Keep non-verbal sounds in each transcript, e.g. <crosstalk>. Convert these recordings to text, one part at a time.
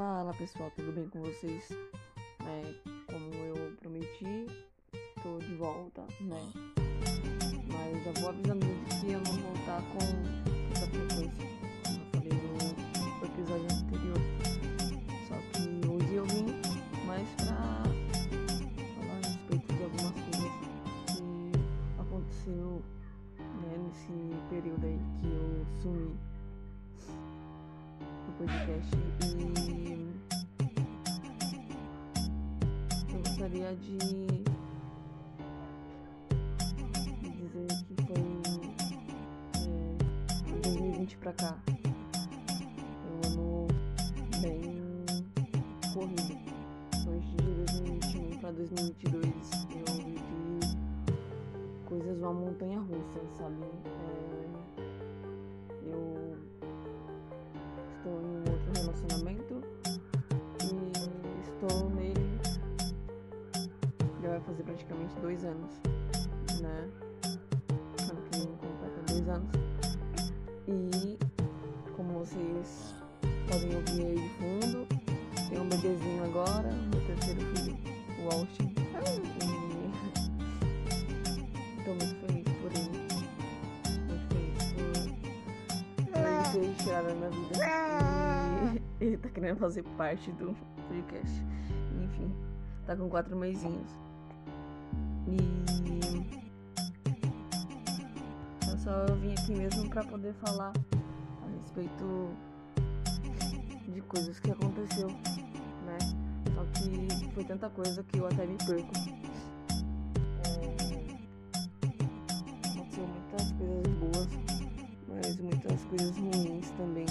Fala pessoal, tudo bem com vocês? É, como eu prometi, tô de volta, né? Mas já vou avisando que eu não vou voltar com essa frequência, como eu falei no episódio anterior. Só que hoje eu vim mais pra falar a respeito de algumas coisas que aconteceu né, nesse período aí que eu sumi do podcast e gostaria de, dizer que foi é, de 2020 pra cá praticamente dois anos, né? Ano que vem completa dois anos. E como vocês podem ouvir aí de fundo, tem um bebezinho agora, meu terceiro filho, o Austin. E <laughs> tô muito feliz por ele. Muito feliz por ele ter tirado a minha vida. E <laughs> ele tá querendo fazer parte do podcast. Enfim, tá com quatro mesinhos. E eu só vim aqui mesmo pra poder falar a respeito de coisas que aconteceu, né? Só que foi tanta coisa que eu até me perco. É, Aconteceu muitas coisas boas, mas muitas coisas ruins também.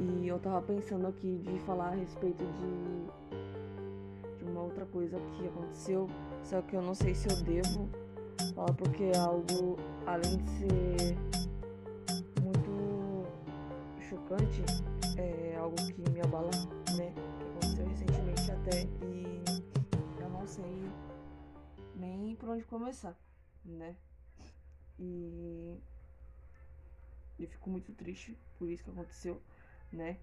E eu tava pensando aqui de falar a respeito de, de uma outra coisa que aconteceu, só que eu não sei se eu devo falar porque é algo, além de ser muito chocante, é algo que me abala, né? Que aconteceu recentemente até e eu não sei nem por onde começar, né? E eu fico muito triste por isso que aconteceu, né?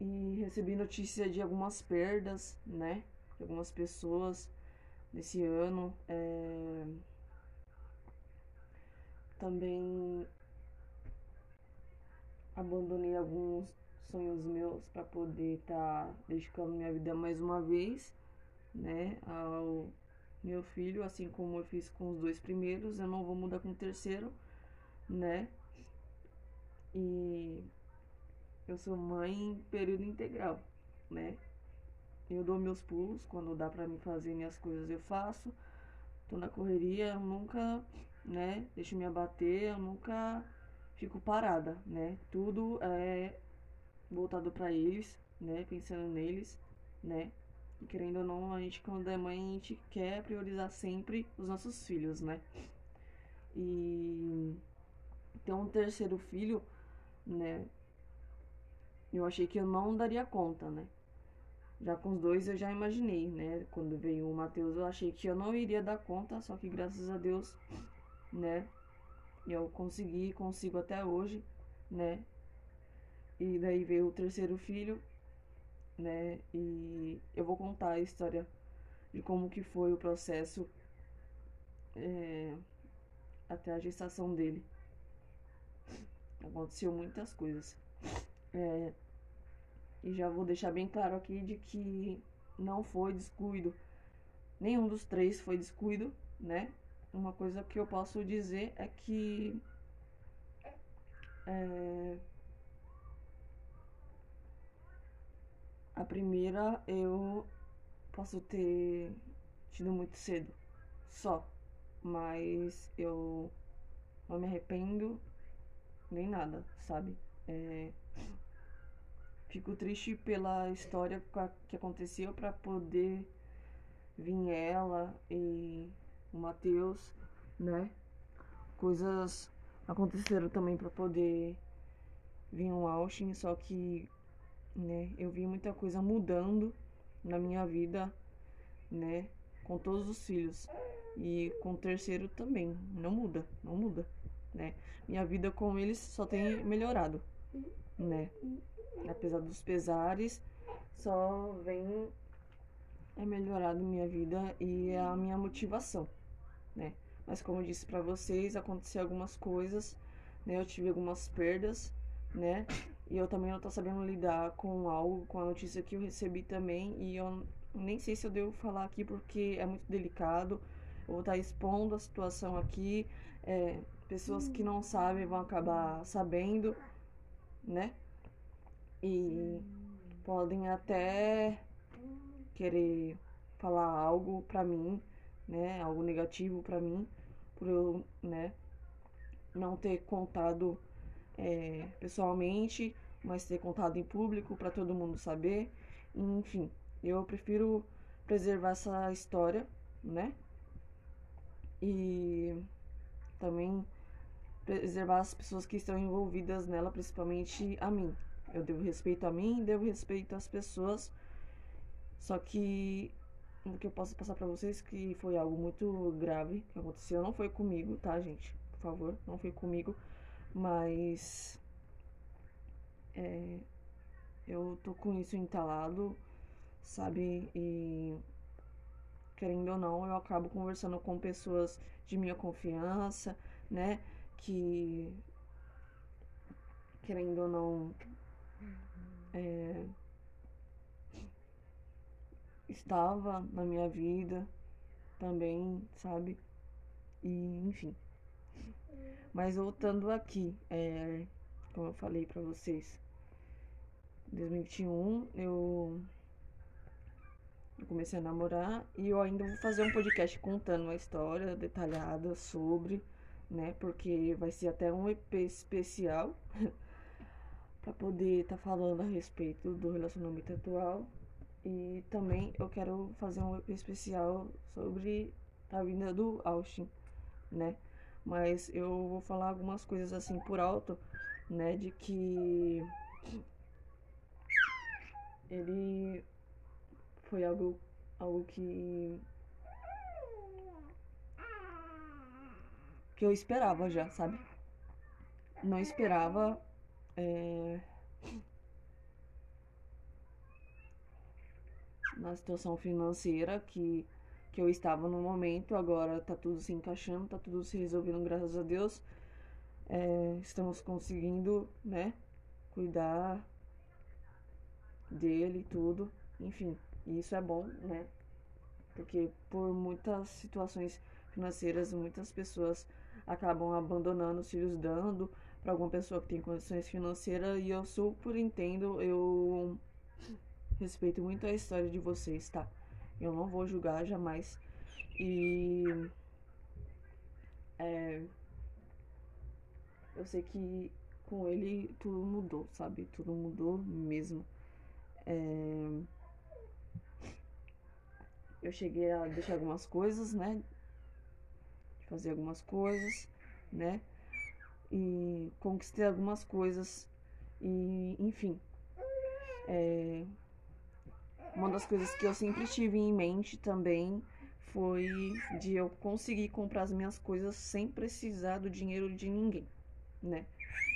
E recebi notícia de algumas perdas, né? De algumas pessoas nesse ano. É... Também abandonei alguns sonhos meus para poder estar tá dedicando minha vida mais uma vez, né, ao meu filho, assim como eu fiz com os dois primeiros, eu não vou mudar com o terceiro, né? E eu sou mãe em período integral, né? Eu dou meus pulos quando dá para mim fazer minhas coisas, eu faço. Tô na correria, eu nunca, né, deixo me abater, eu nunca fico parada, né? Tudo é voltado para eles, né? Pensando neles, né? E querendo ou não, a gente quando é mãe, a gente quer priorizar sempre os nossos filhos, né? E ter um terceiro filho, né? Eu achei que eu não daria conta, né? Já com os dois eu já imaginei, né? Quando veio o Matheus, eu achei que eu não iria dar conta, só que graças a Deus, né? Eu consegui, consigo até hoje, né? E daí veio o terceiro filho, né? E eu vou contar a história de como que foi o processo é, até a gestação dele. Aconteceu muitas coisas. É, e já vou deixar bem claro aqui de que não foi descuido. Nenhum dos três foi descuido, né? Uma coisa que eu posso dizer é que é, a primeira eu posso ter tido muito cedo, só, mas eu não me arrependo nem nada, sabe? É, fico triste pela história que aconteceu para poder vir ela e o Matheus, né? Coisas aconteceram também para poder vir um Austin, só que, né, eu vi muita coisa mudando na minha vida, né, com todos os filhos e com o terceiro também, não muda, não muda, né? Minha vida com eles só tem melhorado, né? Apesar dos pesares, só vem é melhorado minha vida e é a minha motivação, né? Mas como eu disse para vocês, aconteceu algumas coisas, né? Eu tive algumas perdas, né? E eu também não tô sabendo lidar com algo, com a notícia que eu recebi também, e eu nem sei se eu devo falar aqui porque é muito delicado. Eu vou estar tá expondo a situação aqui. É, pessoas que não sabem vão acabar sabendo, né? E podem até querer falar algo pra mim, né? Algo negativo pra mim, por eu, né? Não ter contado é, pessoalmente, mas ter contado em público para todo mundo saber. Enfim, eu prefiro preservar essa história, né? E também preservar as pessoas que estão envolvidas nela, principalmente a mim. Eu devo respeito a mim, devo respeito às pessoas só que o que eu posso passar para vocês que foi algo muito grave que aconteceu, não foi comigo, tá, gente? Por favor, não foi comigo, mas é, eu tô com isso entalado, sabe? E querendo ou não, eu acabo conversando com pessoas de minha confiança, né? Que querendo ou não é, estava na minha vida também, sabe? E enfim. Mas voltando aqui, é, como eu falei pra vocês, em 2021 eu, eu comecei a namorar e eu ainda vou fazer um podcast contando uma história detalhada sobre, né? Porque vai ser até um EP especial <laughs> para poder estar tá falando a respeito do relacionamento atual e também eu quero fazer um especial sobre a vinda do Austin, né? Mas eu vou falar algumas coisas assim por alto, né? De que ele foi algo, algo que que eu esperava já, sabe? Não esperava é, na situação financeira que, que eu estava no momento. Agora tá tudo se encaixando, tá tudo se resolvendo, graças a Deus. É, estamos conseguindo, né, cuidar dele e tudo. Enfim, isso é bom, né? Porque por muitas situações financeiras, muitas pessoas acabam abandonando os filhos, dando para alguma pessoa que tem condições financeiras e eu super entendo, eu respeito muito a história de vocês, tá? Eu não vou julgar jamais. E. É, eu sei que com ele tudo mudou, sabe? Tudo mudou mesmo. É, eu cheguei a deixar algumas coisas, né? Fazer algumas coisas, né? E conquistei algumas coisas. E, enfim. É, uma das coisas que eu sempre tive em mente também foi de eu conseguir comprar as minhas coisas sem precisar do dinheiro de ninguém, né?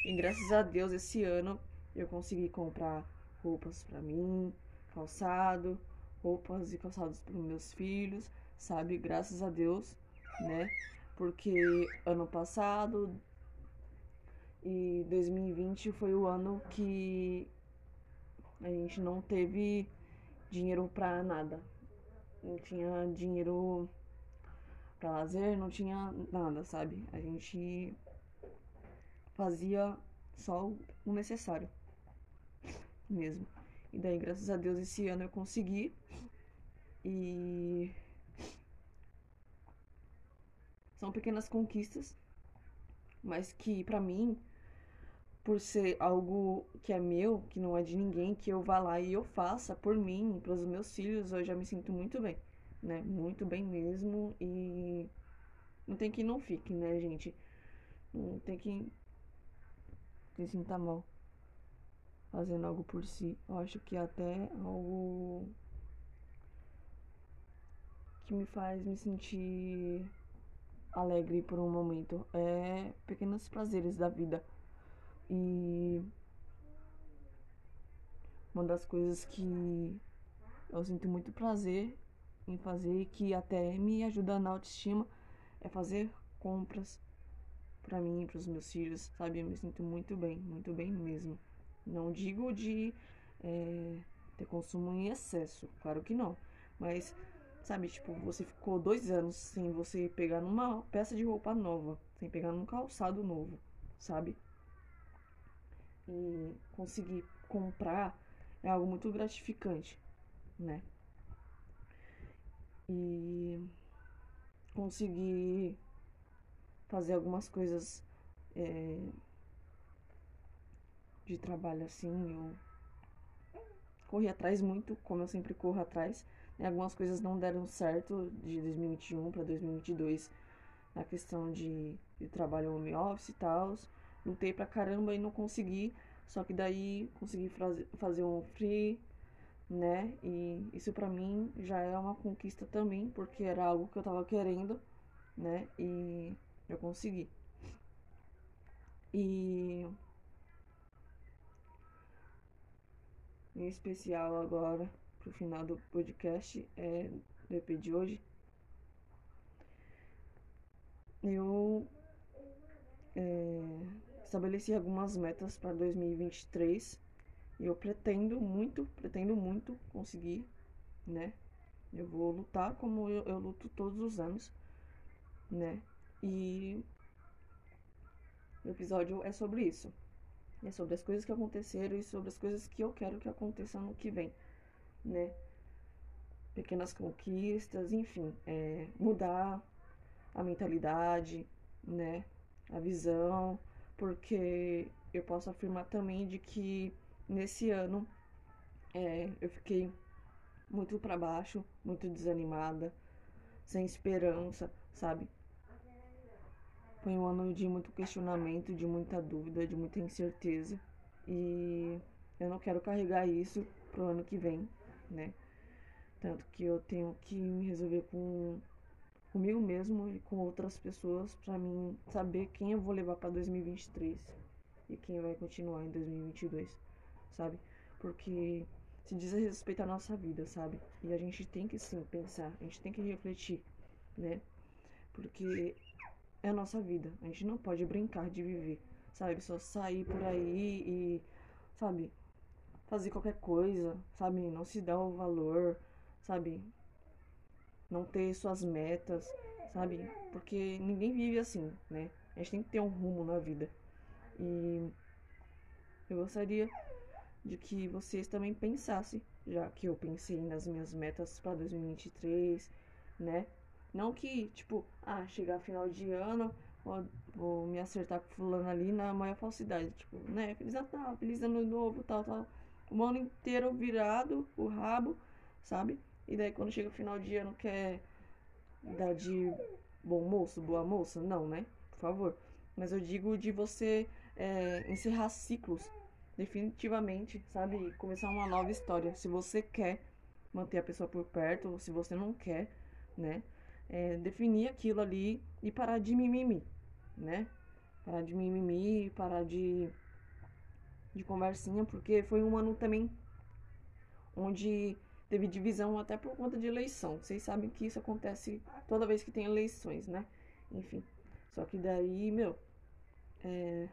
E graças a Deus esse ano eu consegui comprar roupas para mim, calçado, roupas e calçados para meus filhos, sabe? Graças a Deus, né? Porque ano passado e 2020 foi o ano que a gente não teve dinheiro pra nada. Não tinha dinheiro pra lazer, não tinha nada, sabe? A gente fazia só o necessário mesmo. E daí, graças a Deus, esse ano eu consegui. E são pequenas conquistas, mas que para mim por ser algo que é meu, que não é de ninguém, que eu vá lá e eu faça por mim, pelos meus filhos, eu já me sinto muito bem, né? Muito bem mesmo e não tem que não fique, né, gente? Não tem que se sinta mal fazendo algo por si. Eu acho que até algo que me faz me sentir alegre por um momento é pequenos prazeres da vida e uma das coisas que eu sinto muito prazer em fazer e que até me ajuda na autoestima é fazer compras para mim, para os meus filhos, sabe? Eu me sinto muito bem, muito bem mesmo. Não digo de é, ter consumo em excesso, claro que não. Mas, sabe, tipo, você ficou dois anos sem você pegar numa peça de roupa nova, sem pegar num calçado novo, sabe? E conseguir comprar é algo muito gratificante, né? E conseguir fazer algumas coisas é, de trabalho assim, eu corri atrás muito, como eu sempre corro atrás. Algumas coisas não deram certo de 2021 para 2022 na questão de, de trabalho home office e tal. Lutei pra caramba e não consegui, só que daí consegui fazer um free, né? E isso pra mim já é uma conquista também, porque era algo que eu tava querendo, né? E eu consegui. E em especial agora pro final do podcast é, do EP de hoje. Eu é, estabeleci algumas metas para 2023 e eu pretendo muito, pretendo muito conseguir, né? Eu vou lutar como eu, eu luto todos os anos, né? E o episódio é sobre isso. É sobre as coisas que aconteceram e sobre as coisas que eu quero que aconteçam no que vem, né? Pequenas conquistas, enfim, é, mudar a mentalidade, né? A visão, porque eu posso afirmar também de que nesse ano é, eu fiquei muito para baixo, muito desanimada, sem esperança, sabe? Foi um ano de muito questionamento, de muita dúvida, de muita incerteza. E eu não quero carregar isso pro ano que vem, né? Tanto que eu tenho que me resolver com comigo mesmo e com outras pessoas para mim saber quem eu vou levar para 2023 e quem vai continuar em 2022, sabe? Porque se diz respeito à nossa vida, sabe? E a gente tem que sim pensar, a gente tem que refletir, né? Porque é a nossa vida. A gente não pode brincar de viver, sabe? Só sair por aí e, sabe, fazer qualquer coisa, sabe? Não se dar o valor, sabe? Não ter suas metas, sabe? Porque ninguém vive assim, né? A gente tem que ter um rumo na vida. E eu gostaria de que vocês também pensassem, já que eu pensei nas minhas metas para 2023, né? Não que, tipo, ah, chegar final de ano, vou, vou me acertar com fulano ali na maior falsidade. Tipo, né? Feliz Natal, feliz ano novo, tal, tal. O ano inteiro virado, o rabo, sabe? E daí quando chega o final de ano quer dar de bom moço, boa moça? Não, né? Por favor. Mas eu digo de você é, encerrar ciclos definitivamente, sabe? Começar uma nova história. Se você quer manter a pessoa por perto, ou se você não quer, né? é, definir aquilo ali e parar de mimimi, né? Parar de mimimi, parar de, de conversinha, porque foi um ano também onde teve divisão até por conta de eleição. Vocês sabem que isso acontece toda vez que tem eleições, né? Enfim. Só que daí, meu, é,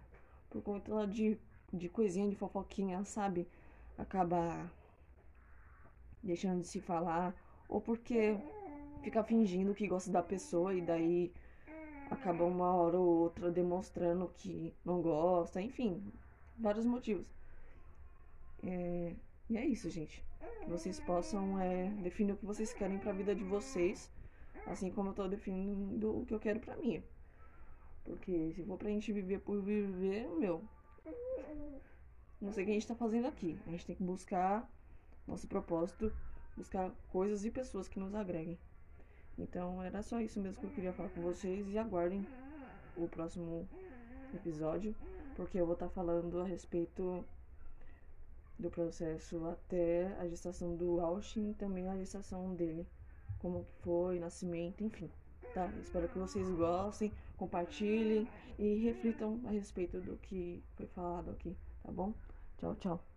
por conta de, de coisinha, de fofoquinha, sabe? Acaba deixando de se falar. Ou porque fica fingindo que gosta da pessoa e daí acaba uma hora ou outra demonstrando que não gosta, enfim, vários motivos. É, e é isso, gente. Que vocês possam é, definir o que vocês querem para a vida de vocês, assim como eu tô definindo o que eu quero para mim. Porque se for pra gente viver por viver, meu, não sei o que a gente tá fazendo aqui. A gente tem que buscar nosso propósito, buscar coisas e pessoas que nos agreguem. Então era só isso mesmo que eu queria falar com vocês e aguardem o próximo episódio, porque eu vou estar tá falando a respeito do processo até a gestação do Austin também a gestação dele, como foi, nascimento, enfim. Tá? Espero que vocês gostem, compartilhem e reflitam a respeito do que foi falado aqui, tá bom? Tchau, tchau.